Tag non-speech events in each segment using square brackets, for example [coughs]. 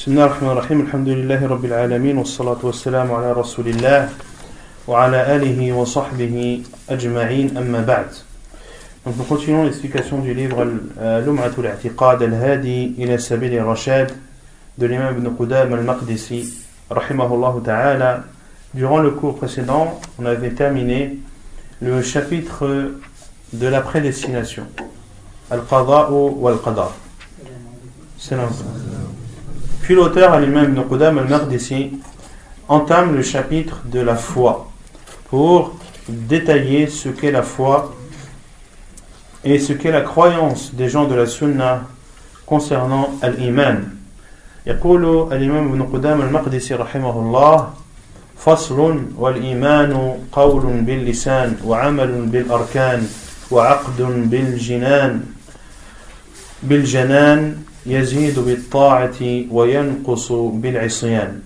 بسم الله الرحمن الرحيم الحمد لله رب العالمين والصلاة والسلام على رسول الله وعلى آله وصحبه أجمعين أما بعد Donc nous continuons l'explication du livre L'Um'atul I'tiqad al-Hadi ila Sabil al-Rashad de l'imam Ibn Qudam al-Maqdisi rahimahullah ta'ala. Durant le cours précédent, on avait terminé le chapitre de la prédestination. Al-Qada'u wal-Qadar. C'est Puis l'auteur, l'imam Ibn Qudam al-Maqdisi, entame le chapitre de la foi pour détailler ce qu'est la foi et ce qu'est la croyance des gens de la Sunna concernant l'iman. يقول الإمام ابن قدام المقدسي رحمه الله فصل والإيمان قول باللسان وعمل بالأركان وعقد بالجنان بالجنان يزيد بالطاعة وينقص بالعصيان.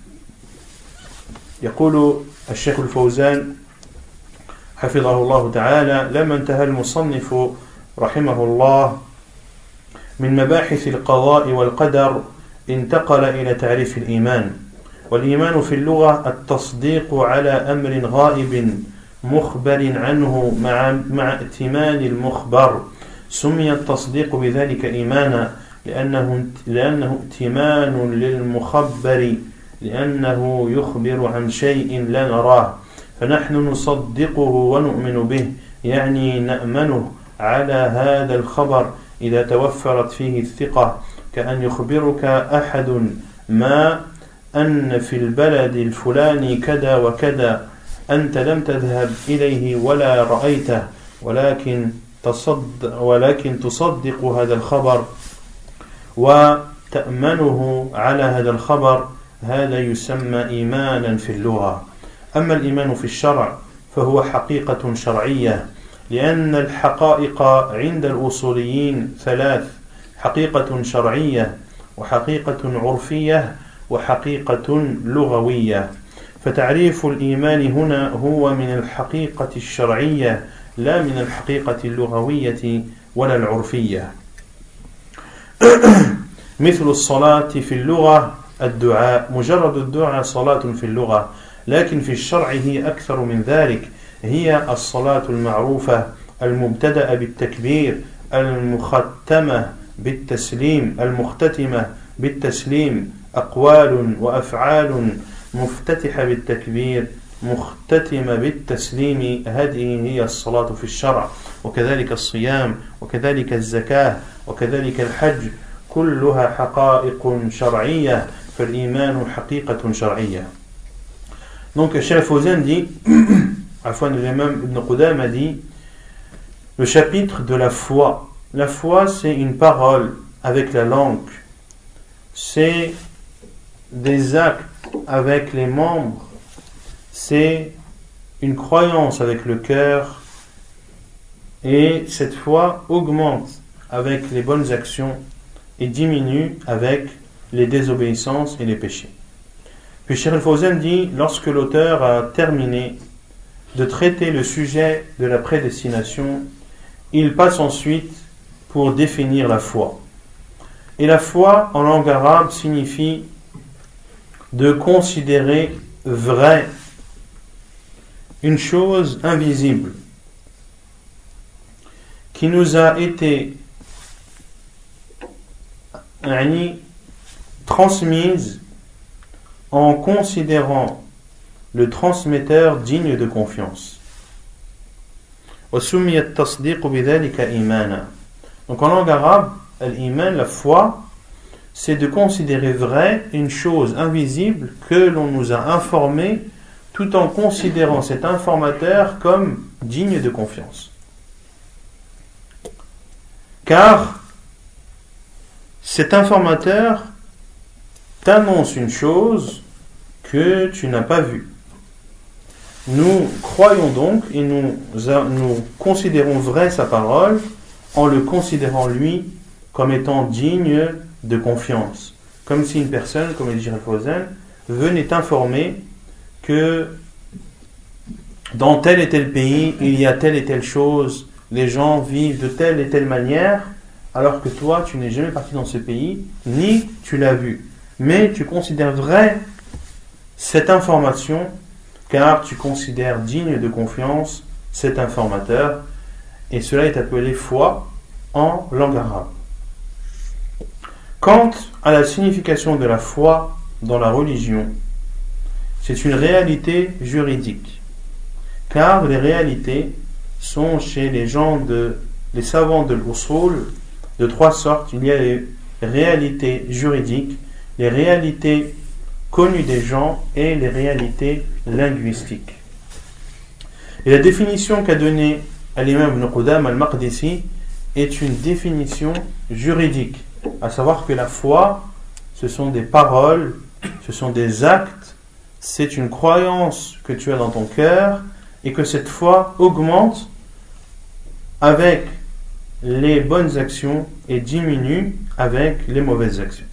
يقول الشيخ الفوزان حفظه الله تعالى لما انتهى المصنف رحمه الله من مباحث القضاء والقدر انتقل إلى تعريف الإيمان. والإيمان في اللغة التصديق على أمر غائب مخبر عنه مع, مع ائتمان المخبر. سمي التصديق بذلك إيمانا لأنه, لأنه ائتمان للمخبر لأنه يخبر عن شيء لا نراه. فنحن نصدقه ونؤمن به يعني نأمنه على هذا الخبر إذا توفرت فيه الثقة. كأن يخبرك أحد ما أن في البلد الفلاني كذا وكذا أنت لم تذهب إليه ولا رأيته. ولكن تصدق ولكن تصدق هذا الخبر. وتأمنه على هذا الخبر هذا يسمى إيمانا في اللغة. أما الإيمان في الشرع فهو حقيقة شرعية لأن الحقائق عند الأصوليين ثلاث حقيقة شرعية وحقيقة عرفية وحقيقة لغوية. فتعريف الإيمان هنا هو من الحقيقة الشرعية لا من الحقيقة اللغوية ولا العرفية. [coughs] مثل الصلاة في اللغة الدعاء مجرد الدعاء صلاة في اللغة لكن في الشرع هي أكثر من ذلك. هي الصلاة المعروفة المبتدأ بالتكبير المختمة بالتسليم المختتمة بالتسليم أقوال وأفعال مفتتحة بالتكبير مختتمة بالتسليم. هذه هي الصلاة في الشرع وكذلك الصيام وكذلك الزكاة. وكذلك الحج كلها حقائق شرعية فالإيمان حقيقة شرعية Donc, Cheikh Fawzan dit, [coughs] à la fois l'imam Ibn Qudam a dit, le chapitre de la foi. La foi, c'est une parole avec la langue. C'est des actes avec les membres. C'est une croyance avec le cœur. Et cette foi augmente avec les bonnes actions et diminue avec les désobéissances et les péchés. Puis Cheikh Fawzan dit, lorsque l'auteur a terminé de traiter le sujet de la prédestination, il passe ensuite pour définir la foi. Et la foi en langue arabe signifie de considérer vrai une chose invisible qui nous a été transmise en considérant le transmetteur digne de confiance. Donc en langue arabe, l'iman, la foi, c'est de considérer vrai une chose invisible que l'on nous a informée tout en considérant cet informateur comme digne de confiance. Car cet informateur t'annonce une chose que tu n'as pas vue. Nous croyons donc et nous, considérons vrai sa parole en le considérant lui comme étant digne de confiance. Comme si une personne, comme le dit Fawzan, venait informer que dans tel et tel pays, il y a telle et telle chose, les gens vivent de telle et telle manière, alors que toi, tu n'es jamais parti dans ce pays, ni tu l'as vu. mais tu considères vrai cette information car tu considères digne de confiance cet informateur et cela est appelé foi en langue arabe. Quant à la signification de la foi dans la religion, c'est une réalité juridique car les réalités sont chez les gens de les savants de l'usul de trois sortes. Il y a les réalités juridiques, les réalités connues des gens et les réalités linguistiques. Et la définition qu'a donnée l'imam Ibn Qudam al-Maqdisi est une définition juridique, à savoir que la foi, ce sont des paroles, ce sont des actes, c'est une croyance que tu as dans ton cœur et que cette foi augmente avec les bonnes actions et diminue avec les mauvaises actions.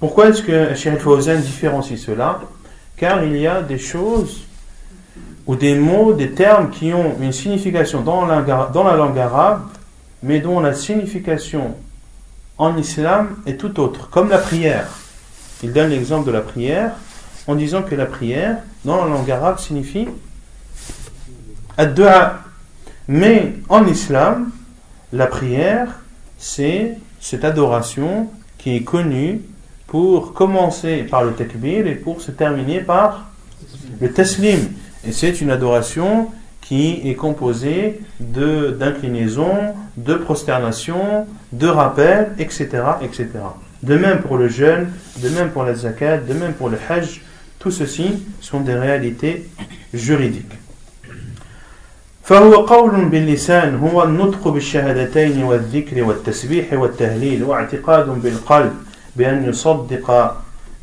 Pourquoi est-ce que Cheikh Fawzan différencie cela? Car il y a des choses ou des mots, des termes qui ont une signification dans la, dans la langue arabe, mais dont la signification en islam est tout autre, comme la prière. Il donne l'exemple de la prière en disant que la prière, dans la langue arabe, signifie ad-du'a. Mais en islam, la prière, c'est cette adoration qui est connue pour commencer par le takbir et pour se terminer par le taslim. Et c'est une adoration qui est composée de d'inclinaison, de prosternation, de rappel, etc., etc. De même pour le jeûne, de même pour la zakat, de même pour le hajj, tout ceci sont des réalités juridiques. فهو قول باللسان هو النطق بالشهادتين والذكر والتسبيح والتهليل واعتقاد بالقلب بأن يصدق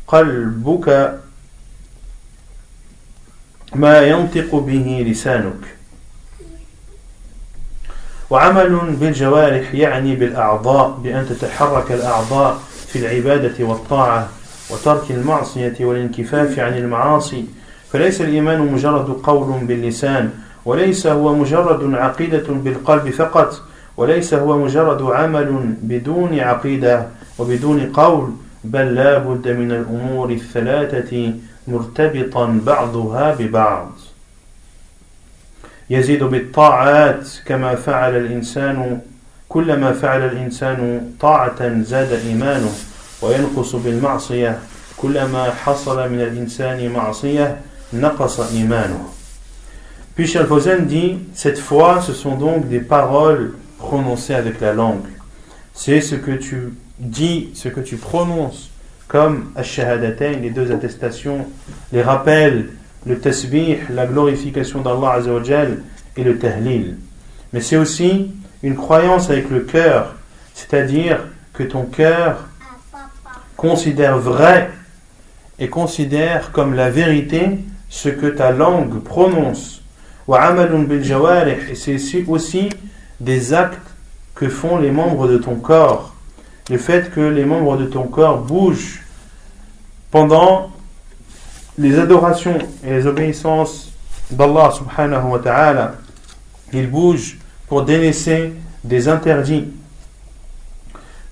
قلبك ما ينطق به لسانك. وعمل بالجوارح يعني بالأعضاء بأن تتحرك الأعضاء في العبادة والطاعة وترك المعصية والانكفاف عن المعاصي. فليس الإيمان مجرد قول باللسان وليس هو مجرد عقيدة بالقلب فقط وليس هو مجرد عمل بدون عقيدة وبدون قول بل لا بد من الأمور الثلاثة مرتبطا بعضها ببعض. يزيد بالطاعات كما فعل الإنسان كلما فعل الإنسان طاعة زاد إيمانه وينقص بالمعصية كلما حصل من الإنسان معصية نقص إيمانه. Puis Shalfozan dit, cette foi, ce sont donc des paroles prononcées avec la langue. C'est ce que tu dis, ce que tu prononces, comme Ash-Shahadatain, les deux attestations, les rappels, le tasbih, la glorification d'Allah Azzawajal et le tahlil. Mais c'est aussi une croyance avec le cœur, c'est-à-dire que ton cœur considère vrai et considère comme la vérité ce que ta langue prononce. Et c'est aussi des actes que font les membres de ton corps. Le fait que les membres de ton corps bougent pendant les adorations et les obéissances d'Allah subhanahu wa ta'ala, ils bougent pour délaisser des interdits.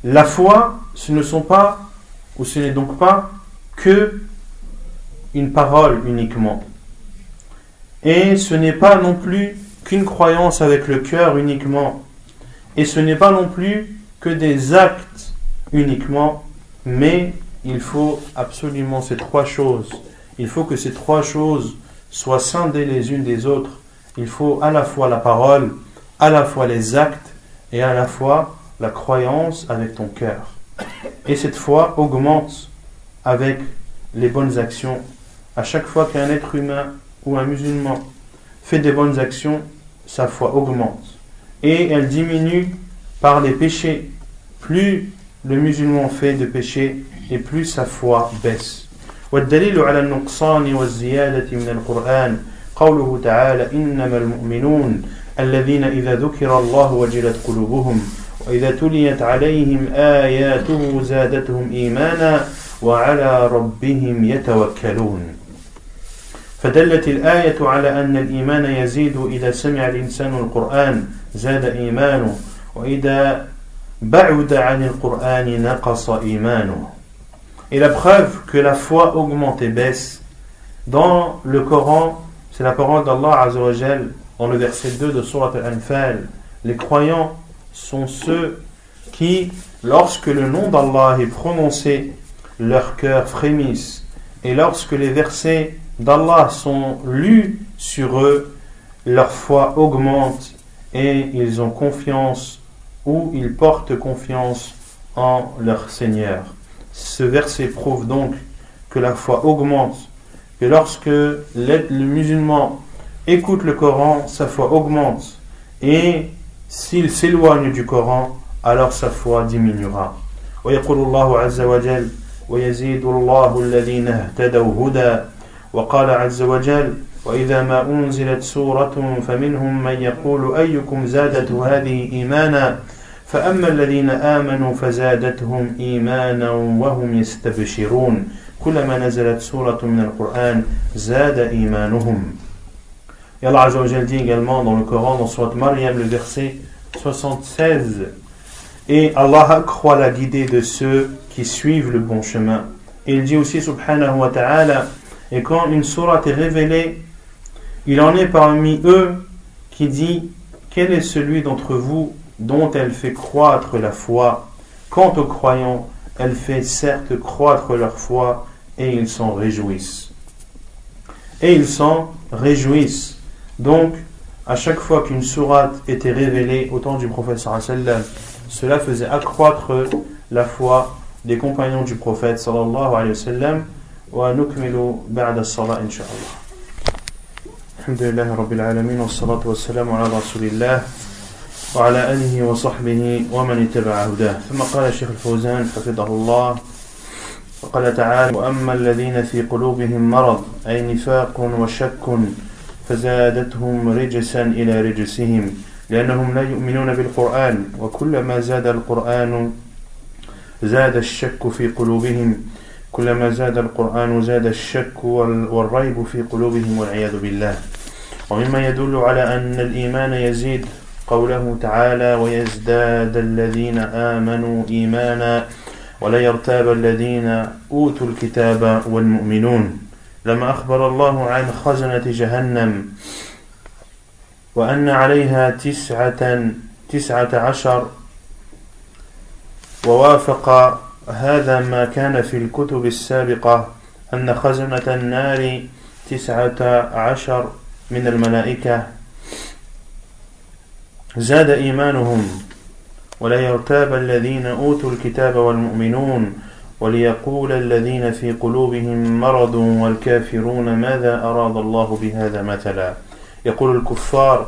La foi, ce ne sont pas, ou ce n'est donc pas que une parole uniquement. Et ce n'est pas non plus qu'une croyance avec le cœur uniquement. Et ce n'est pas non plus que des actes uniquement, mais il faut absolument ces trois choses. Il faut que ces trois choses soient scindées les unes des autres. Il faut à la fois la parole, à la fois les actes et à la fois la croyance avec ton cœur. Et cette foi augmente avec les bonnes actions. À chaque fois qu'un être humain ou un musulman fait des bonnes actions, sa foi augmente. Et elle diminue par les péchés. Plus le musulman fait de péchés, et plus sa foi baisse. والدليل على النقصان والزيادة من القرآن قوله تعالى إنما المؤمنون الذين إذا ذكر الله وجلت قلوبهم وإذا تليت عليهم آياته زادتهم إيمانا وعلى ربهم يتوكلون فدلت الآية على أن الإيمان يزيد إذا سمع الإنسان القرآن زاد إيمانه وإذا Et la preuve que la foi augmente et baisse, dans le Coran, c'est la parole d'Allah Azzawajal, dans le verset 2 de Surat Al-Anfal. Les croyants sont ceux qui, lorsque le nom d'Allah est prononcé, leur cœur frémissent. Et lorsque les versets d'Allah sont lus sur eux, leur foi augmente et ils ont confiance ou ils portent confiance en leur Seigneur. Ce verset prouve donc que la foi augmente, que lorsque le musulman écoute le Coran, sa foi augmente, et s'il s'éloigne du Coran, alors sa foi diminuera. ويقول الله عز وجل ويزيد الله الذين اهتدوا هدى وقال عز وجل وإذا ما أنزلت سورة فمنهم من يقول أيكم زادت هذه إيمانا فأما الذين آمنوا فزادتهم إيمانا وهم يستبشرون كلما نزلت سورة من القرآن زاد إيمانهم Et Allah Azzawajal dit également dans le Coran, dans Surat Maryam, le verset 76, Et Allah accroît la guidée de ceux qui suivent le bon chemin. Et il dit aussi, subhanahu wa ta'ala, et quand une sourate est révélée, il en est parmi eux qui dit, quel est celui d'entre vous dont elle fait croître la foi? Quant aux croyants, elle fait certes croître leur foi et ils s'en réjouissent. Et ils s'en réjouissent. Donc, à chaque fois qu'une sourate était révélée au temps du prophète cela faisait accroître la foi des compagnons du prophète sallallahu alayhi wa sallam. ونكمل بعد الصلاة إن شاء الله. الحمد لله رب العالمين والصلاة والسلام على رسول الله وعلى آله وصحبه ومن اتبع هداه. ثم قال الشيخ الفوزان حفظه الله وقال تعالى وأما الذين في قلوبهم مرض أي نفاق وشك فزادتهم رجسا إلى رجسهم لأنهم لا يؤمنون بالقرآن وكلما زاد القرآن زاد الشك في قلوبهم. كلما زاد القرآن زاد الشك والريب في قلوبهم والعياذ بالله. ومما يدل على أن الإيمان يزيد قوله تعالى ويزداد الذين آمنوا إيمانا ولا يرتاب الذين أوتوا الكتاب والمؤمنون. لما أخبر الله عن خزنة جهنم وأن عليها تسعة تسعة عشر ووافق هذا ما كان في الكتب السابقة أن خزنة النار تسعة عشر من الملائكة. زاد إيمانهم ولا يرتاب الذين أوتوا الكتاب والمؤمنون وليقول الذين في قلوبهم مرض والكافرون ماذا أراد الله بهذا مثلا؟ يقول الكفار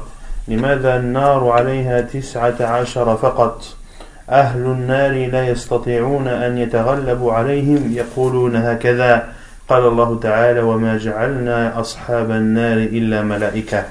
لماذا النار عليها تسعة عشر فقط؟ أهل النار لا يستطيعون أن يتغلبوا عليهم يقولون هكذا. قال الله تعالى وما جعلنا أصحاب النار إلا ملائكة.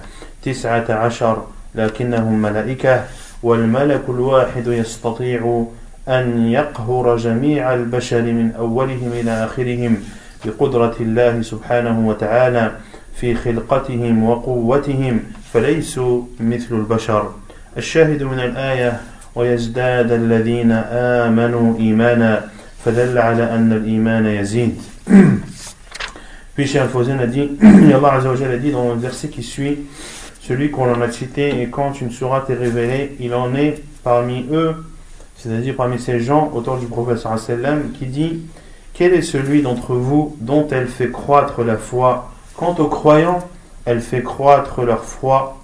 تسعة عشر لكنهم ملائكة. والملك الواحد يستطيع أن يقهر جميع البشر من أولهم إلى آخرهم بقدرة الله سبحانه وتعالى في خلقتهم وقوتهم فليسوا مثل البشر. الشاهد من الآية ويزداد الذين آمنوا إيمانا فدل على أن الإيمان يزيد [clears throat] Puis Cheikh Al-Fawzan a dit, [clears throat] Allah Azzawajal a dit dans le verset qui suit, celui qu'on en a cité, et quand une sourate est révélée, il en est parmi eux, c'est-à-dire parmi ces gens autour du prophète sallam, qui dit, quel est celui d'entre vous dont elle fait croître la foi Quant aux croyants, elle fait croître leur foi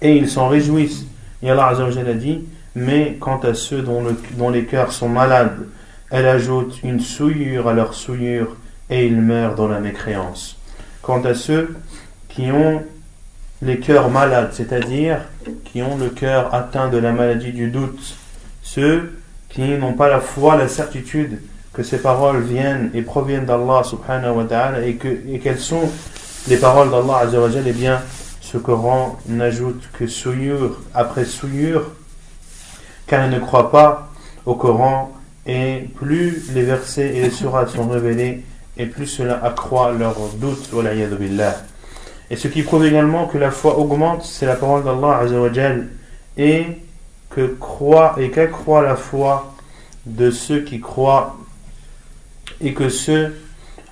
et ils s'en réjouissent. Et Allah Azzawajal a dit, mais quant à ceux dont, les cœurs sont malades, elle ajoute une souillure à leur souillure et ils meurent dans la mécréance. Quant à ceux qui ont les cœurs malades, c'est-à-dire qui ont le cœur atteint de la maladie du doute, ceux qui n'ont pas la foi, la certitude que ces paroles viennent et proviennent d'Allah subhanahu wa ta'ala et quelles sont les paroles d'Allah azawajal, eh bien, ce Coran n'ajoute que souillure après souillure car ils ne croient pas au Coran et plus les versets et les surahs sont révélés et plus cela accroît leur doute. Et ce qui prouve également que la foi augmente, c'est la parole d'Allah et que croit et qu'accroît la foi de ceux qui croient et que ceux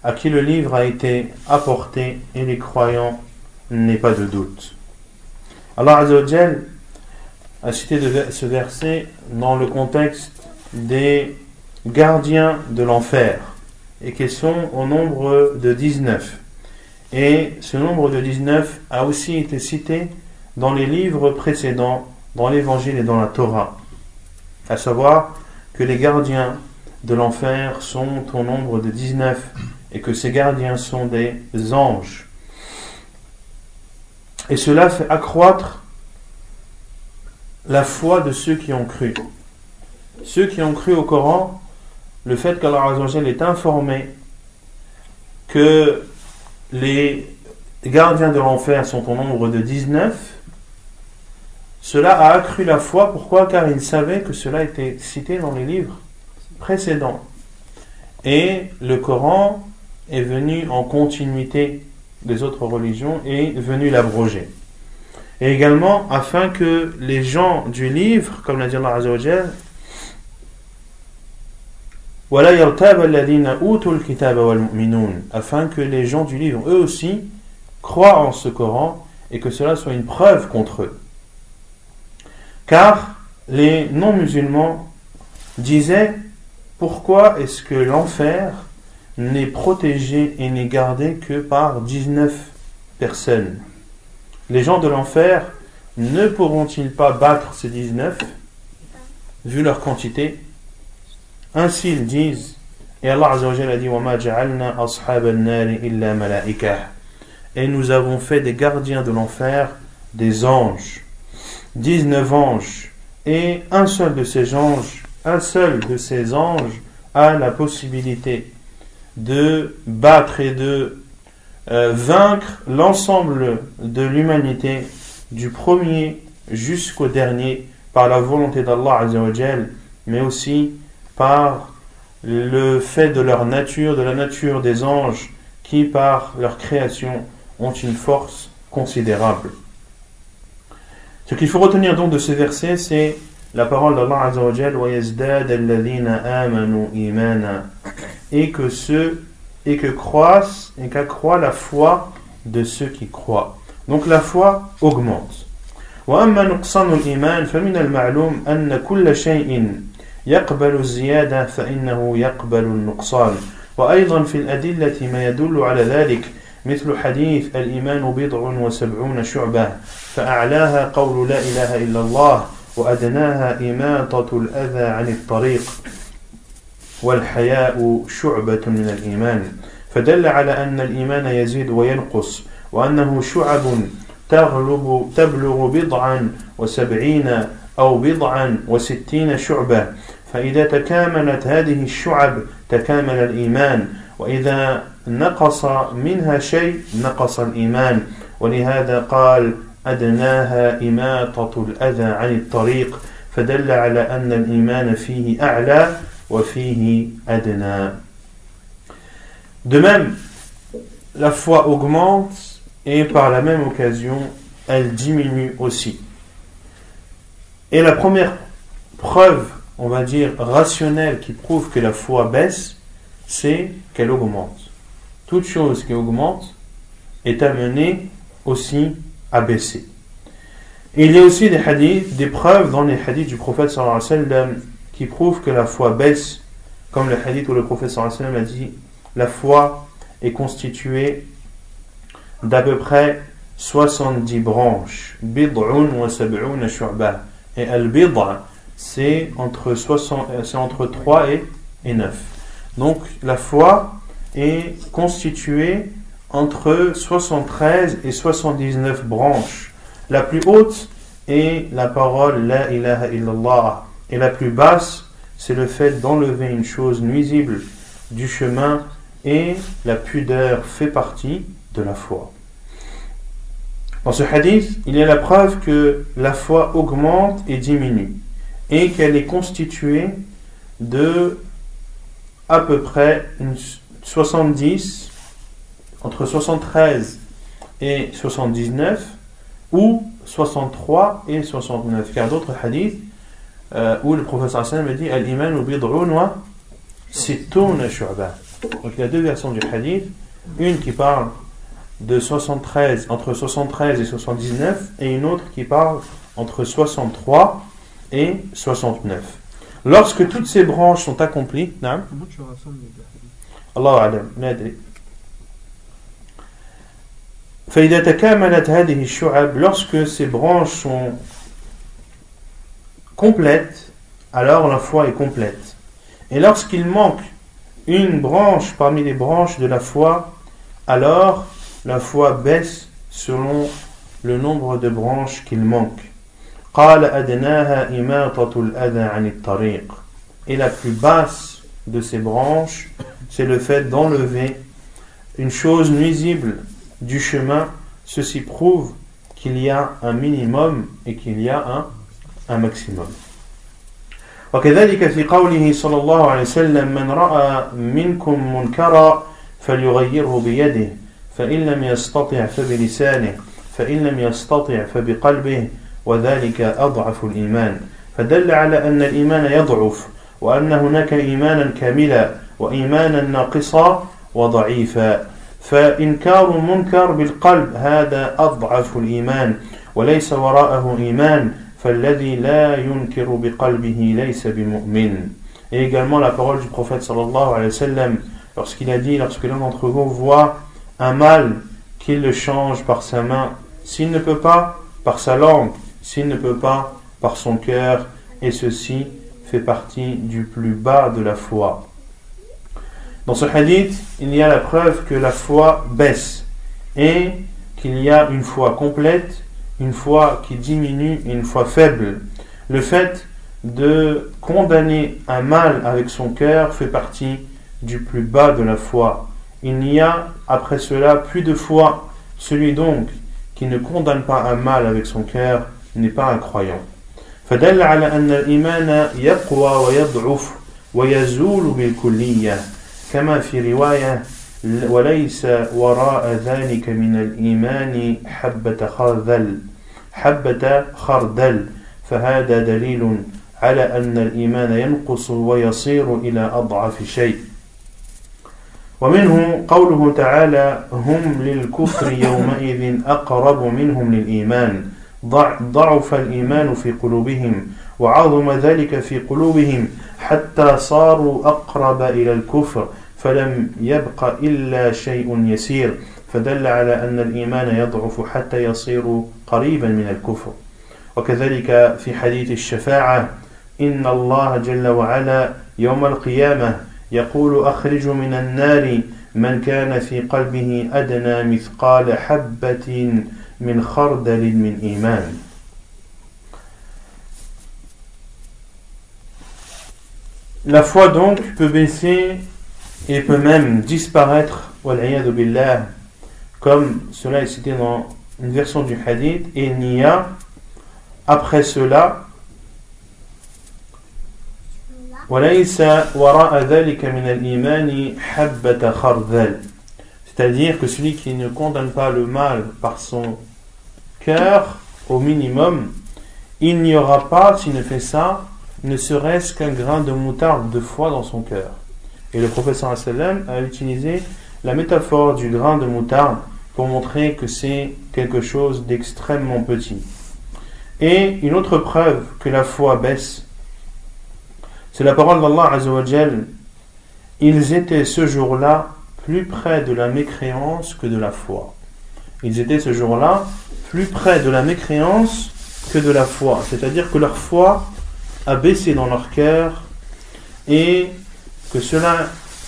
à qui le livre a été apporté et les croyants n'aient pas de doute. Allah Azzawajal a cité ce verset dans le contexte des gardiens de l'enfer et qui sont au nombre de 19. Et ce nombre de 19 a aussi été cité dans les livres précédents, dans l'Évangile et dans la Torah. À savoir que les gardiens de l'enfer sont au nombre de 19 et que ces gardiens sont des anges. Et cela fait accroître la foi de ceux qui ont cru. Ceux qui ont cru au Coran, le fait qu'Allah est informé que les gardiens de l'enfer sont au nombre de 19, cela a accru la foi. Pourquoi? Car ils savaient que cela était cité dans les livres précédents. Et le Coran est venu en continuité des autres religions et venu l'abroger. Et également afin que les gens du livre, comme l'a dit Allah afin que les gens du livre, eux aussi, croient en ce Coran et que cela soit une preuve contre eux. Car les non-musulmans disaient pourquoi est-ce que l'enfer n'est protégé et n'est gardé que par 19 personnes? Les gens de l'enfer ne pourront-ils pas battre ces 19 vu leur quantité? Ainsi ils disent, et Allah a dit Et nous avons fait des gardiens de l'enfer des anges. 19 anges. Et un seul de ces anges, un seul de ces anges a la possibilité de battre et de euh, vaincre l'ensemble de l'humanité du premier jusqu'au dernier par la volonté d'Allah mais aussi par le fait de leur nature, de la nature des anges qui par leur création ont une force considérable. Ce qu'il faut retenir donc de ce verset, c'est la parole d'Allah et que ceux et que croissent et qu'accroît la foi de ceux qui croient. Donc la foi augmente. وأما نقصان الإيمان فمن المعلوم أن كل شيء يقبل الزيادة فإنه يقبل النقصان وأيضا في الأدلة ما يدل على ذلك مثل حديث الإيمان بضع وسبعون شعبة فأعلاها قول لا إله إلا الله وأدناها إماطة الأذى عن الطريق والحياء شعبة من الإيمان. فدل على أن الإيمان يزيد وينقص وأنه شعب تغلب تبلغ بضعا وسبعين أو بضعا وستين شعبة. فإذا تكاملت هذه الشعب تكامل الإيمان. وإذا نقص منها شيء نقص الإيمان. ولهذا قال أدناها إماطة الأذى عن الطريق. فدل على أن الإيمان فيه أعلى De même, la foi augmente et par la même occasion, elle diminue aussi. Et la première preuve, on va dire, rationnelle qui prouve que la foi baisse, c'est qu'elle augmente. Toute chose qui augmente est amenée aussi à baisser. Il y a aussi des hadiths, des preuves dans les hadiths du prophète sallallahu alayhi wa sallam qui prouvent que la foi baisse, comme le hadith où le sallam a dit la foi est constituée d'à peu près 70 branches. Bid'un wa sab'un. Et al-bid'a, c'est entre, 60, c'est entre 3 et, et 9. Donc la foi est constituée entre 73 et 79 branches. La plus haute est la parole La ilaha illallah. Et la plus basse, c'est le fait d'enlever une chose nuisible du chemin et la pudeur fait partie de la foi. Dans ce hadith, il y a la preuve que la foi augmente et diminue et qu'elle est constituée de à peu près 70 entre 73 et 79 ou 63 et 69 car d'autres hadiths euh, où le professeur Hassan me dit Al-Iman bid'un wa shu'ba. Donc il y a deux versions du hadith, une qui parle de 73, entre 73 et 79, et une autre qui parle entre 63 et 69. Lorsque toutes ces branches sont accomplies, Allah Alam, lorsque ces branches sont complètes, alors la foi est complète. Et lorsqu'il manque une branche parmi les branches de la foi, alors la foi baisse selon le nombre de branches qu'il manque. Et la plus basse de ces branches, c'est le fait d'enlever une chose nuisible du chemin, ceci prouve qu'il y a un minimum et qu'il y a un, un maximum. وكذلك في قوله صلى الله عليه وسلم من رأى منكم منكرا فليغيره بيده فإن لم يستطع فبلسانه فإن لم يستطع فبقلبه وذلك أضعف الإيمان. فدل على أن الإيمان يضعف وأن هناك إيمانا كاملا وإيمانا ناقصا وضعيفا. فإنكار المنكر بالقلب هذا أضعف الإيمان وليس وراءه إيمان. فالذي لا ينكر بقلبه ليس بمؤمن Et également la parole du prophète sallallahu alayhi wa sallam lorsqu'il a dit lorsque l'un d'entre vous voit un mal qu'il le change par sa main s'il ne peut pas par sa langue s'il ne peut pas par son cœur et ceci fait partie du plus bas de la foi Dans ce hadith, il y a la preuve que la foi baisse et qu'il y a une foi complète, une foi qui diminue et une foi faible. Le fait de condamner un mal avec son cœur fait partie du plus bas de la foi. Il n'y a après cela plus de foi. Celui donc qui ne condamne pas un mal avec son cœur n'est pas un croyant. كما في رواية وليس وراء ذلك من الإيمان حبة خردل حبة خردل فهذا دليل على أن الإيمان ينقص ويصير إلى أضعف شيء. ومنه قوله تعالى هم للكفر يومئذ أقرب منهم للإيمان. ضعف الإيمان في قلوبهم وعظم ذلك في قلوبهم حتى صاروا أقرب إلى الكفر فلم يبق إلا شيء يسير. فدل على أن الإيمان يضعف حتى يصير قريبا من الكفر. وكذلك في حديث الشفاعة إن الله جل وعلا يوم القيامة يقول أخرج من النار من كان في قلبه أدنى مثقال حبة من خردل من إيمان. La foi donc peut baisser et peut même disparaître, billah, comme cela est cité dans une version du hadith, et il n'y a après cela c'est-à-dire que celui qui ne condamne pas le mal par son cœur au minimum il n'y aura pas s'il ne fait ça ne serait-ce qu'un grain de moutarde de foi dans son cœur. Et le professeur a utilisé la métaphore du grain de moutarde pour montrer que c'est quelque chose d'extrêmement petit. Et une autre preuve que la foi baisse, c'est la parole d'Allah Azzawajal. Ils étaient ce jour-là plus près de la mécréance que de la foi. Ils étaient ce jour-là plus près de la mécréance que de la foi. C'est-à-dire que leur foi a baissé dans leur cœur et que cela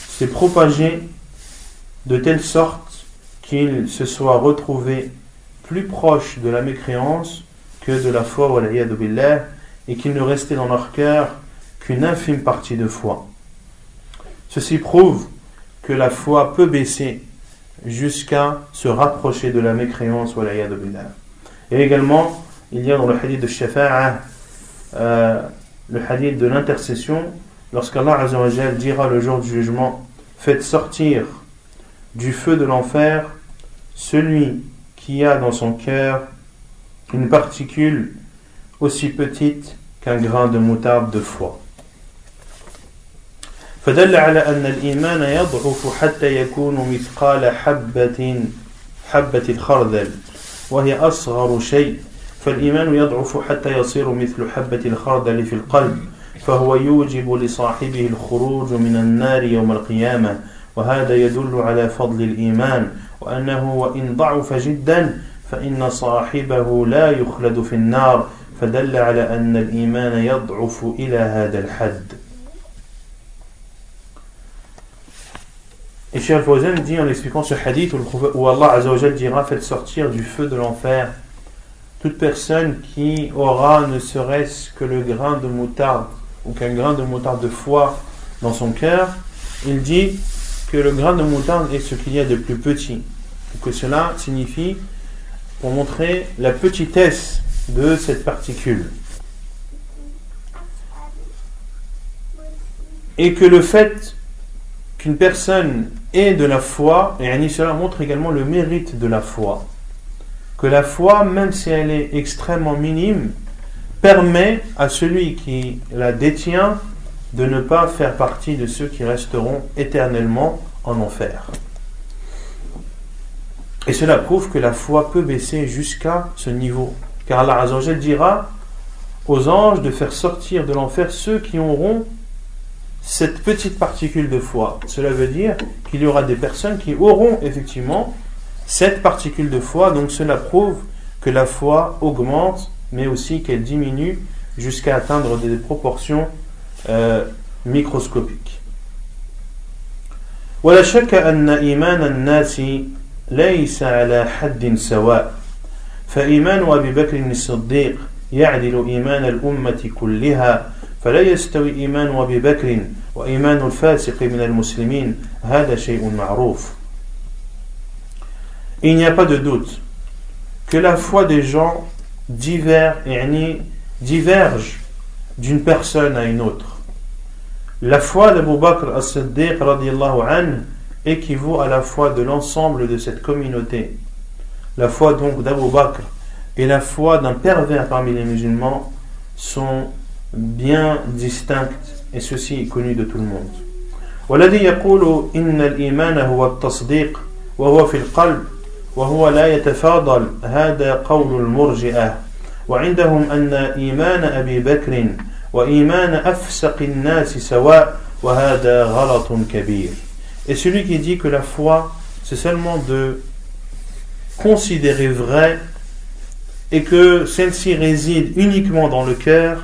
s'est propagé de telle sorte qu'ils se soient retrouvés plus proches de la mécréance que de la foi et qu'il ne restait dans leur cœur qu'une infime partie de foi. Ceci prouve que la foi peut baisser jusqu'à se rapprocher de la mécréance. Et également, il y a dans le hadith de Shafa'a, euh, le hadith de l'intercession, lorsqu'Allah dira le jour du jugement Faites sortir du feu de l'enfer celui qui a dans son cœur une particule aussi petite qu'un grain de moutarde de foi. فدل على أن الإيمان يضعف حتى يكون مثقال حبة حبة الخردل وهي أصغر شيء فالإيمان يضعف حتى يصير مثل حبة الخردل في القلب فهو يوجب لصاحبه الخروج من النار يوم القيامة وهذا يدل على فضل الإيمان وأنه وإن ضعف جدا فإن صاحبه لا يخلد في النار فدل على أن الإيمان يضعف إلى هذا الحد Et Cheikh Al-Fawzan dit en expliquant ce hadith où Allah Azzawajal dira Faites sortir du feu de l'enfer toute personne qui aura ne serait-ce que le grain de moutarde ou qu'un grain de moutarde de foi dans son cœur, il dit que le grain de moutarde est ce qu'il y a de plus petit. Et que cela signifie, pour montrer la petitesse de cette particule. Et que le fait qu'une personne ait de la foi, et cela montre également le mérite de la foi. Que la foi, même si elle est extrêmement minime, permet à celui qui la détient de ne pas faire partie de ceux qui resteront éternellement en enfer. Et cela prouve que la foi peut baisser jusqu'à ce niveau. Car Allah Azzawajal dira aux anges de faire sortir de l'enfer ceux qui auront cette petite particule de foi. Cela veut dire qu'il y aura des personnes qui auront effectivement cette particule de foi. Donc cela prouve que la foi augmente, mais aussi qu'elle diminue jusqu'à atteindre des proportions euh, microscopiques. ولا شك أن إيمان الناس ليس على حد سواء فإيمان أبي بكر الصديق يعدل إيمان الأمة كلها فلا يستوي إيمان أبي بكر وإيمان الفاسق من المسلمين هذا شيء معروف Il n'y a pas de doute que la foi des gens divers, diverge d'une personne à une autre. La foi d'Abu Bakr as-Siddiq équivaut à la foi de l'ensemble de cette communauté. La foi donc d'Abu Bakr et la foi d'un pervers parmi les musulmans sont bien distinctes et ceci est connu de tout le monde. والذي يقول إن الإيمان هو التصديق وهو في القلب وهو لا يتفاضل هذا قول المرجئة وعندهم أن إيمان أبي بكر وإيمان أفسق الناس سواء وهذا غلط كبير Et celui qui dit que la foi, c'est seulement de considérer vrai et que celle-ci réside uniquement dans le cœur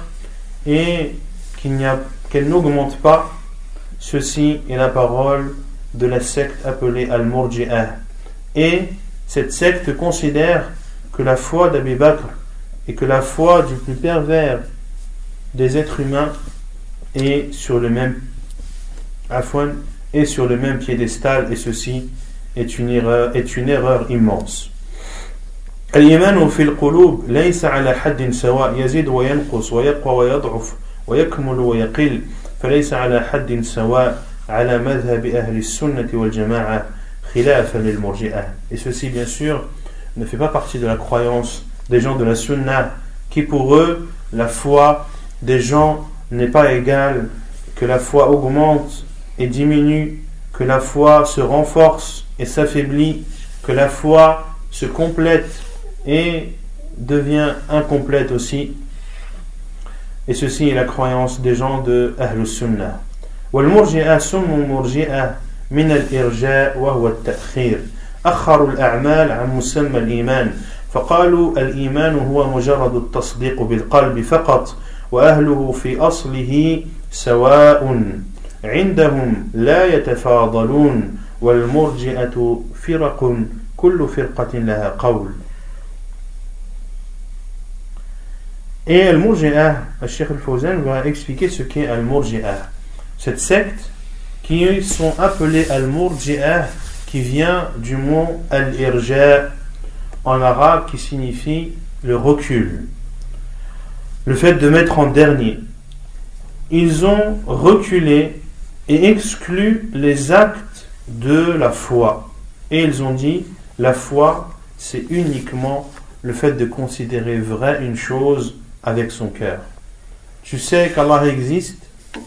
et qu'elle n'augmente pas, ceci est la parole de la secte appelée Al-Murji'ah. Et cette secte considère que la foi d'Abi Bakr et que la foi du plus pervers des êtres humains est sur le même afwan est sur le même piédestal et ceci est une erreur, est une erreur immense. الإيمان في القلوب ليس على حد سواء يزيد وينقص ويقوى ويضعف ويكمل ويقل فليس على حد سواء على مذهب أهل السنة والجماعة خلافا للمرجئة et ceci bien sûr ne fait pas partie de la croyance des gens de la sunna qui pour eux la foi des gens n'est pas égale que la foi augmente et diminue, que la foi se renforce et s'affaiblit, que la foi se complète et devient incomplète aussi. Et ceci est la croyance des gens de Ahl Sunnah. والمرجئة سموا مرجئة من الإرجاء وهو التأخير أخروا الأعمال عن مسمى الإيمان فقالوا الإيمان هو مجرد التصديق بالقلب فقط وأهله في أصله سواء عندهم لا يتفاضلون والمرجئة فرق كل فرقة لها قول Et Al-Murji'ah, Al-Sheikh Al-Fawzan va expliquer ce qu'est Al-Murji'ah. Cette secte qui sont appelés Al-Murji'ah, qui vient du mot Al-Irja en arabe qui signifie le recul. Le fait de mettre en dernier. Ils ont reculé et exclut les actes de la foi. Et ils ont dit, la foi, c'est uniquement le fait de considérer vrai une chose avec son cœur. tu sais qu'Allah existe,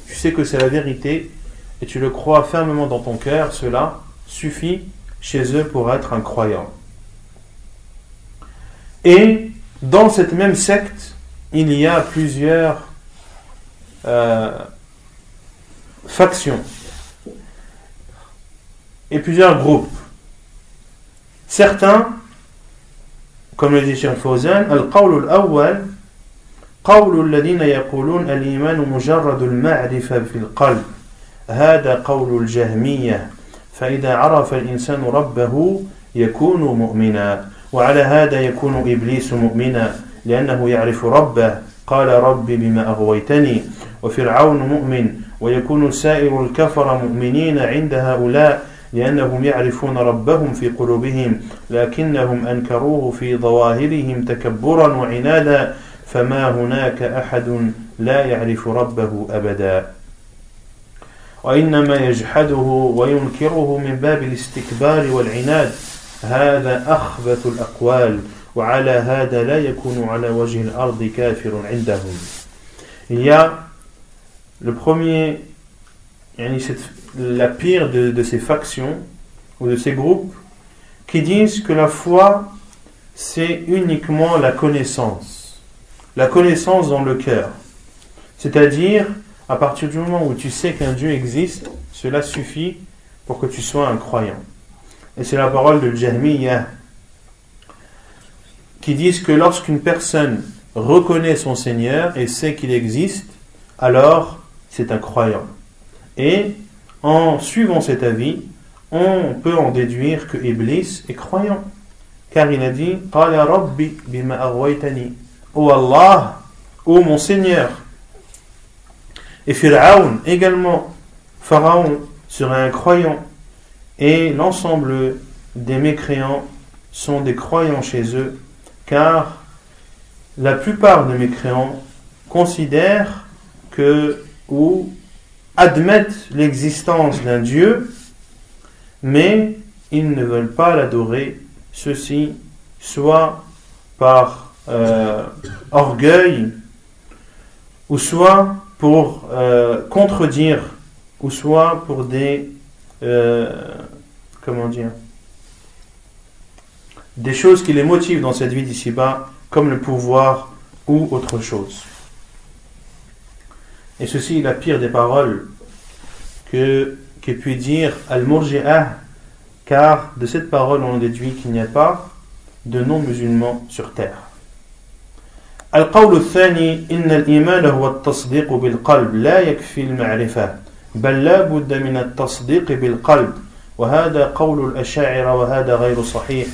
tu sais que c'est la vérité, et tu le crois fermement dans ton cœur, cela suffit chez eux pour être un croyant. Et dans cette même secte, il y a plusieurs euh, factions et plusieurs groupes. Certains, comme le dit Cheikh Fawzan, القول الأول قول الذين يقولون الإيمان مجرد المعرفة في القلب هذا قول الجهمية فإذا عرف الإنسان ربه يكون مؤمنا وعلى هذا يكون إبليس مؤمنا لأنه يعرف ربه. قال رب بما أغويتني. وفرعون مؤمن ويكون سائر الكفر مؤمنين عند هؤلاء لأنهم يعرفون ربهم في قلوبهم لكنهم أنكروه في ظواهرهم تكبرا وعنادا. فما هناك أحد لا يعرف ربه أبدا. وإنما يجحده وينكره من باب الاستكبار والعناد. هذا أخبث الأقوال. وعلى هذا لا يكون على وجه الأرض كافر عندهم Il y a le premier, la pire de, de ces factions ou de ces groupes qui disent que la foi c'est uniquement la connaissance, la connaissance dans le cœur. C'est-à-dire, à partir du moment où tu sais qu'un Dieu existe, cela suffit pour que tu sois un croyant. Et c'est la parole de Jahmiyyah qui disent que lorsqu'une personne reconnaît son Seigneur et sait qu'il existe, alors c'est un croyant. Et en suivant cet avis, on peut en déduire que Iblis est croyant. Car il a dit Oh Allah, oh mon Seigneur. Et Pharaon également, Pharaon serait un croyant. Et l'ensemble des mécréants sont des croyants chez eux, car la plupart des mécréants considèrent que ou admettent l'existence d'un Dieu, mais ils ne veulent pas l'adorer, ceci soit par euh, orgueil, ou soit pour euh, contredire, ou soit pour des euh, comment dire, des choses qui les motivent dans cette vie d'ici-bas, comme le pouvoir ou autre chose. Et ceci est la pire des paroles que, que puis dire Al-Murji'ah, car de cette parole on déduit qu'il n'y a pas de non-musulmans sur terre. القول الثاني إن الإيمان هو التصديق بالقلب لا يكفي المعرفة بل لا بد من التصديق بالقلب وهذا قول الأشاعرة وهذا غير صحيح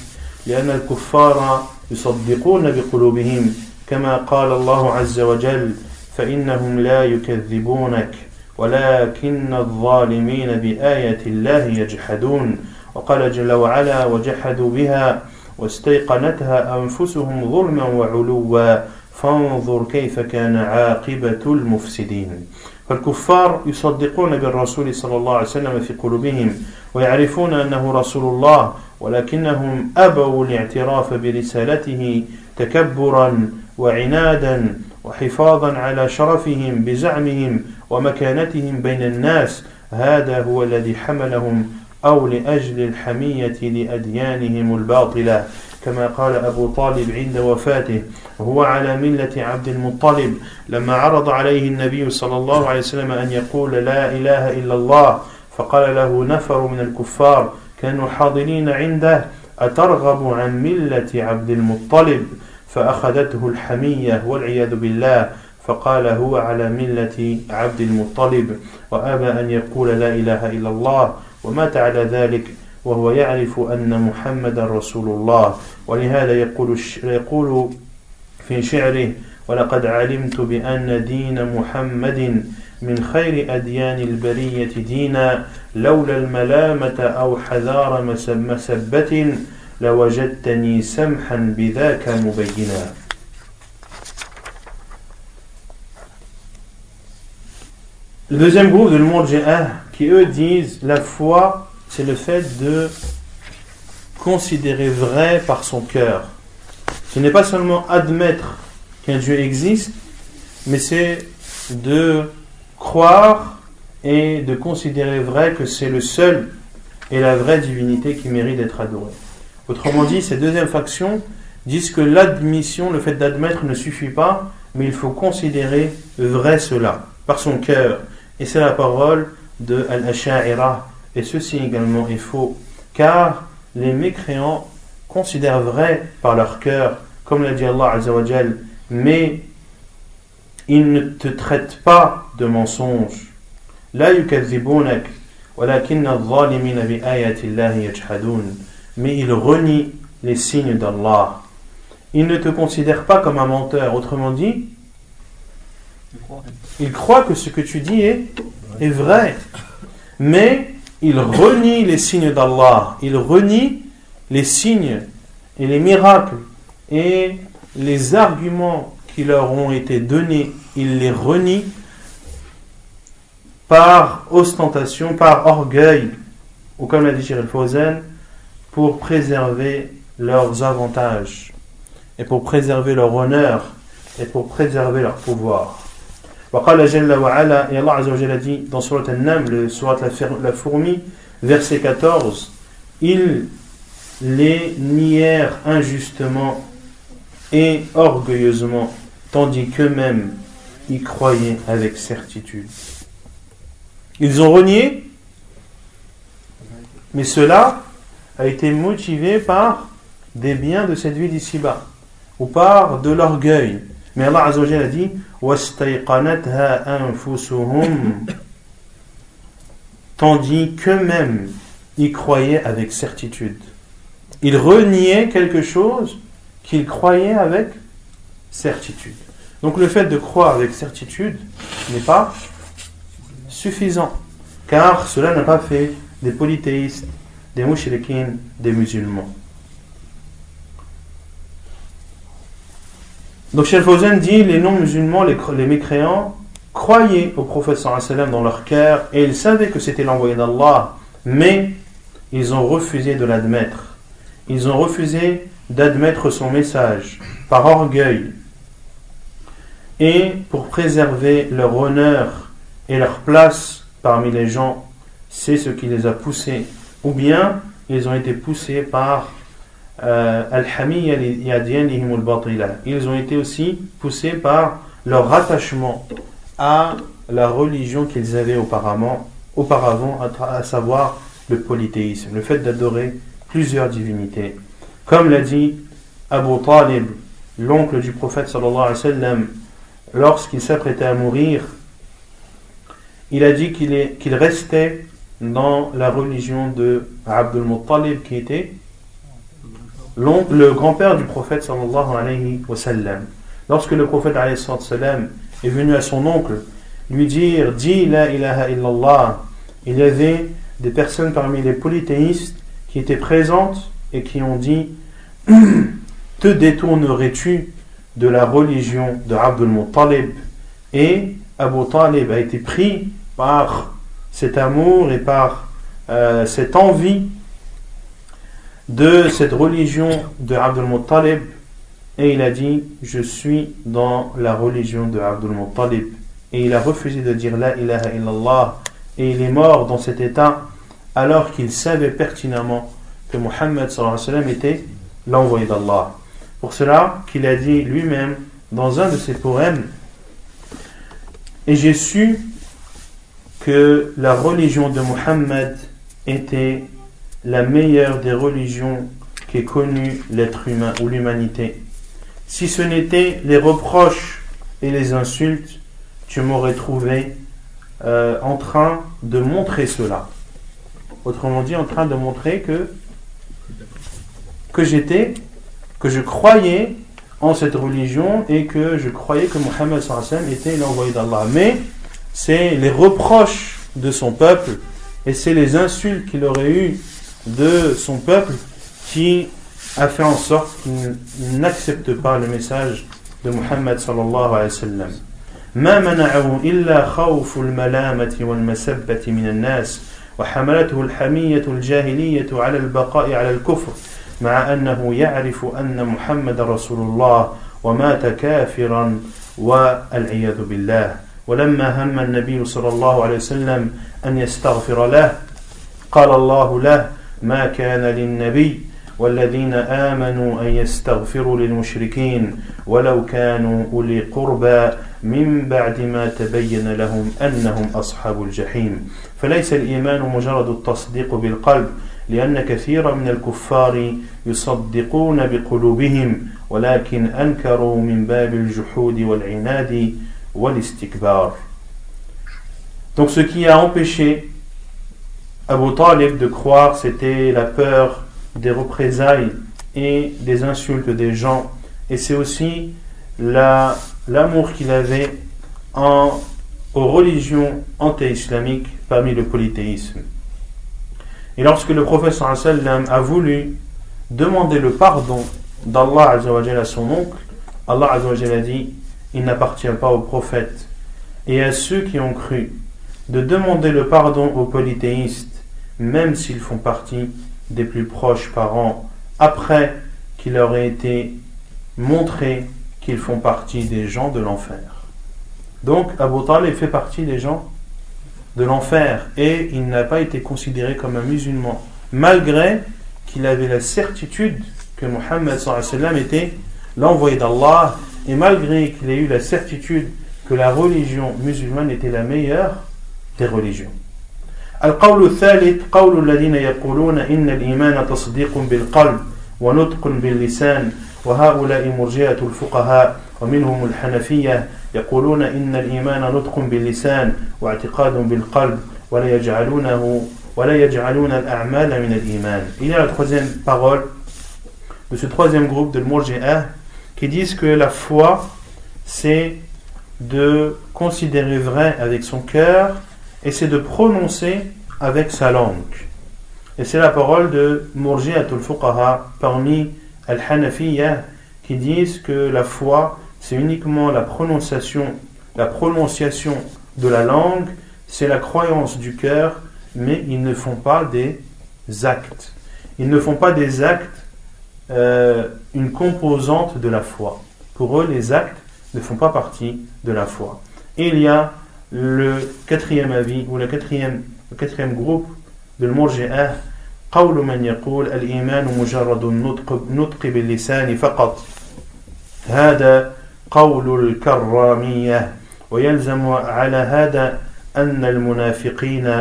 لأن الكفار يصدقون بقلوبهم كما قال الله عز وجل فإنهم لا يكذبونك ولكن الظالمين بآية الله يجحدون. وقال جل وعلا وجحدوا بها واستيقنتها أنفسهم ظلما وعلوا. فانظر كيف كان عاقبة المفسدين. فالكفار يصدقون بالرسول صلى الله عليه وسلم في قلوبهم ويعرفون أنه رسول الله ولكنهم أبوا الاعتراف برسالته تكبرا وعنادا وحفاظا على شرفهم بزعمهم ومكانتهم بين الناس. هذا هو الذي حملهم أو لأجل الحمية لأديانهم الباطلة. كما قال أبو طالب عند وفاته وهو على ملة عبد المطلب. لما عرض عليه النبي صلى الله عليه وسلم أن يقول لا إله إلا الله فقال له نفر من الكفار كانوا حاضرين عنده أترغب عن ملة عبد المطلب؟ فأخذته الحمية والعياذ بالله فقال هو على ملة عبد المطلب وأبى أن يقول لا إله إلا الله ومات على ذلك وهو يعرف أن محمد رسول الله. ولهذا يقول, يقول في شعره ولقد علمت بأن دين محمد من خير أديان البرية دينا لولا الملامة أو حذار مسبة لوجدتني سمحا بذاك مبينا Le deuxième groupe de l'Umurji'ah qui eux disent la foi c'est le fait de considérer vrai par son cœur. Ce n'est pas seulement admettre qu'un Dieu existe, mais c'est de croire et de considérer vrai que c'est le seul et la vraie divinité qui mérite d'être adorée. Autrement dit, ces deuxièmes factions disent que l'admission, le fait d'admettre ne suffit pas, mais il faut considérer vrai cela par son cœur. Et c'est la parole de Al-Asha'ira. Et ceci également est faux, car les mécréants considèrent vrai par leur cœur, comme l'a dit Allah Azzawajal, mais ils ne te traitent pas de mensonge. Mais ils renient les signes d'Allah. Ils ne te considèrent pas comme un menteur. Autrement dit, ils croient que ce que tu dis est, est vrai. Mais ils renient les signes d'Allah. Ils renient les signes et les miracles et les arguments qui leur ont été donnés. Ils les renient par ostentation, par orgueil, ou comme l'a dit Shir Fawzan, pour préserver leurs avantages, et pour préserver leur honneur, et pour préserver leur pouvoir. وقال جل وعلا, et Allah Azza wa a dit dans Surat Al-Naml, Surat la fourmi, verset 14, ils les nièrent injustement et orgueilleusement, tandis qu'eux-mêmes y croyaient avec certitude. Ils ont renié, mais cela a été motivé par des biens de cette vie d'ici-bas, ou par de l'orgueil. Mais Allah Azzawajal a dit tandis qu'eux-mêmes y croyaient avec certitude. Ils reniaient quelque chose qu'ils croyaient avec certitude. Donc le fait de croire avec certitude n'est pas suffisant. Car cela n'a pas fait des polythéistes, des mouchriquins, des musulmans. Donc Cheikh dit les non-musulmans, les, mécréants, croyaient au prophète dans leur cœur et ils savaient que c'était l'envoyé d'Allah, mais ils ont refusé de l'admettre. Ils ont refusé d'admettre son message par orgueil et pour préserver leur honneur et leur place parmi les gens, c'est ce qui les a poussés. Ou bien, ils ont été poussés par euh, Ils ont été aussi poussés par leur rattachement à la religion qu'ils avaient auparavant, auparavant à, savoir le polythéisme, le fait d'adorer plusieurs divinités. Comme l'a dit Abu Talib, l'oncle du prophète sallallahu alayhi wa sallam, lorsqu'il s'apprêtait à mourir, il a dit qu'il restait dans la religion de Abdul Muttalib qui était le grand-père du prophète sallallahu alayhi wa sallam. Lorsque le prophète alayhi wa est venu à son oncle lui dire Dis la ilaha illallah, il y avait des personnes parmi les polythéistes qui étaient présentes et qui ont dit [clears throat] Te détournerais-tu de la religion de Abdul Muttalib. Et Abu Talib a été pris par cet amour et par euh, cette envie de cette religion de Abdul Muttalib. Et il a dit je suis dans la religion de Abdul Muttalib. Et il a refusé de dire la ilaha illallah. Et il est mort dans cet état alors qu'il savait pertinemment que Muhammad était l'envoyé d'Allah pour cela qu'il a dit lui-même dans un de ses poèmes et j'ai su que la religion de Muhammad était la meilleure des religions qu'ait connue l'être humain ou l'humanité. Si ce n'était les reproches et les insultes, tu m'aurais trouvé euh, en train de montrer cela. Autrement dit, en train de montrer que j'étais, que je croyais en cette religion et que je croyais que Muhammad était l'envoyé d'Allah. Mais c'est les reproches de son peuple et c'est les insultes qu'il aurait eu de son peuple qui a fait en sorte qu'il n'accepte pas le message de Muhammad sallallahu alayhi wa sallam. ما منعه إلا خوف الملامة والمسبة من الناس وحملته الحمية الجاهلية على البقاء على الكفر مع أنه يعرف أن محمد رسول الله ومات كافرا والعياذ بالله. ولما هم النبي صلى الله عليه وسلم أن يستغفر له قال الله له ما كان للنبي والذين آمنوا أن يستغفروا للمشركين ولو كانوا أولي قربى من بعد ما تبين لهم أنهم أصحاب الجحيم. فليس الإيمان مجرد التصديق بالقلب لأن كثيرا من الكفار يصدقون بقلوبهم ولكن أنكروا من باب الجحود والعناد والاستكبار Donc ce qui a empêché Abu Talib de croire, c'était la peur des représailles et des insultes des gens. Et c'est aussi l'amour qu'il avait en, aux religions anti-islamiques parmi le polythéisme. Et lorsque le prophète a voulu demander le pardon d'Allah à son oncle, Allah a dit Il n'appartient pas au prophète et à ceux qui ont cru de demander le pardon aux polythéistes, même s'ils font partie des plus proches parents, après qu'il leur ait été montré qu'ils font partie des gens de l'enfer. Donc Abu Talib fait partie des gens de l'enfer et il n'a pas été considéré comme un musulman, malgré qu'il avait la certitude que Mohammed était l'envoyé d'Allah et malgré qu'il ait eu la certitude que la religion musulmane était la meilleure des religions. القول الثالث قول الذين يقولون إن الإيمان تصديق بالقلب ونطق باللسان وهؤلاء مرجئة الفقهاء ومنهم الحنفية يقولون إن الإيمان نطق باللسان واعتقاد بالقلب ولا يجعلونه ولا يجعلون الأعمال من الإيمان. Il y a la troisième parole de ce troisième groupe de l'Murji'ah qui disent que la foi c'est de considérer vrai avec son cœur et c'est de prononcer avec sa langue. Et c'est la parole de Murji'atul Fuqaha parmi Al-Hanafiya qui disent que la foi c'est uniquement la prononciation, la prononciation de la langue, c'est la croyance du cœur, mais ils ne font pas des actes. Ils ne font pas des actes euh, une composante de la foi. Pour eux, les actes ne font pas partie de la foi. Et il y a le quatrième avis ou le quatrième, le quatrième groupe de l'Murji'ah قول من يقول الإيمان مجرد النطق نطق باللسان فقط هذا قول الكرامية ويلزم على هذا أن المنافقين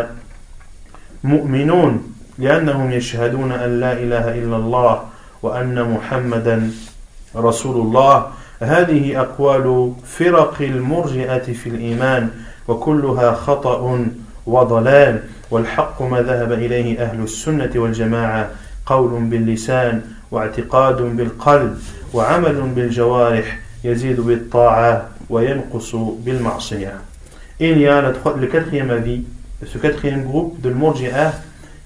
مؤمنون لأنهم يشهدون أن لا إله إلا الله وأن محمدا رسول الله. هذه أقوال فرق المرجئة في الإيمان وكلها خطأ وضلال. والحق ما ذهب إليه أهل السنة والجماعة قول باللسان واعتقاد بالقلب وعمل بالجوارح. يزيد بالطاعة وينقص بالمعصية. Et il y a le quatrième avis de ce quatrième groupe de l'Murji'ah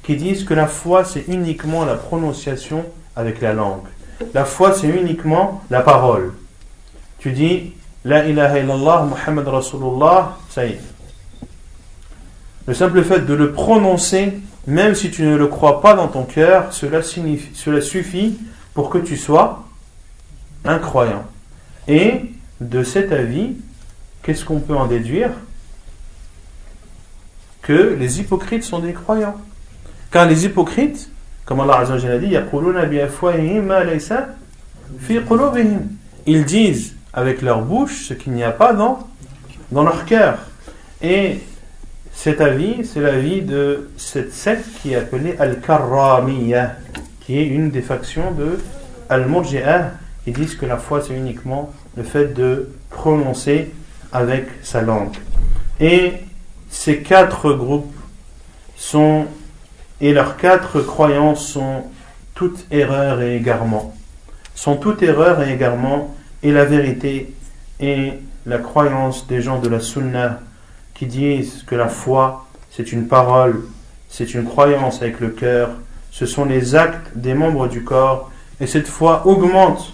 qui disent que la foi c'est uniquement la prononciation avec la langue. La foi c'est uniquement la parole. Tu dis La ilaha illallah Muhammad Rasulullah, ça y est. Le simple fait de le prononcer, même si tu ne le crois pas dans ton cœur, cela, signifie, cela suffit pour que tu sois un croyant. Et de cet avis, qu'est-ce qu'on peut en déduire? Que les hypocrites sont des croyants. Car les hypocrites, comme Allah a dit, ils disent avec leur bouche ce qu'il n'y a pas dans, dans leur cœur. Et cet avis, c'est l'avis de cette secte qui est appelée Al-Karramiyya, qui est une des factions de Al-Murji'ah, qui disent que la foi c'est uniquement le fait de prononcer avec sa langue. Et ces quatre groupes sont, et leurs quatre croyances sont toute erreur et égarement. Sont toute erreur et égarement, et la vérité et la croyance des gens de la Sunna qui disent que la foi c'est une parole, c'est une croyance avec le cœur, ce sont les actes des membres du corps, et cette foi augmente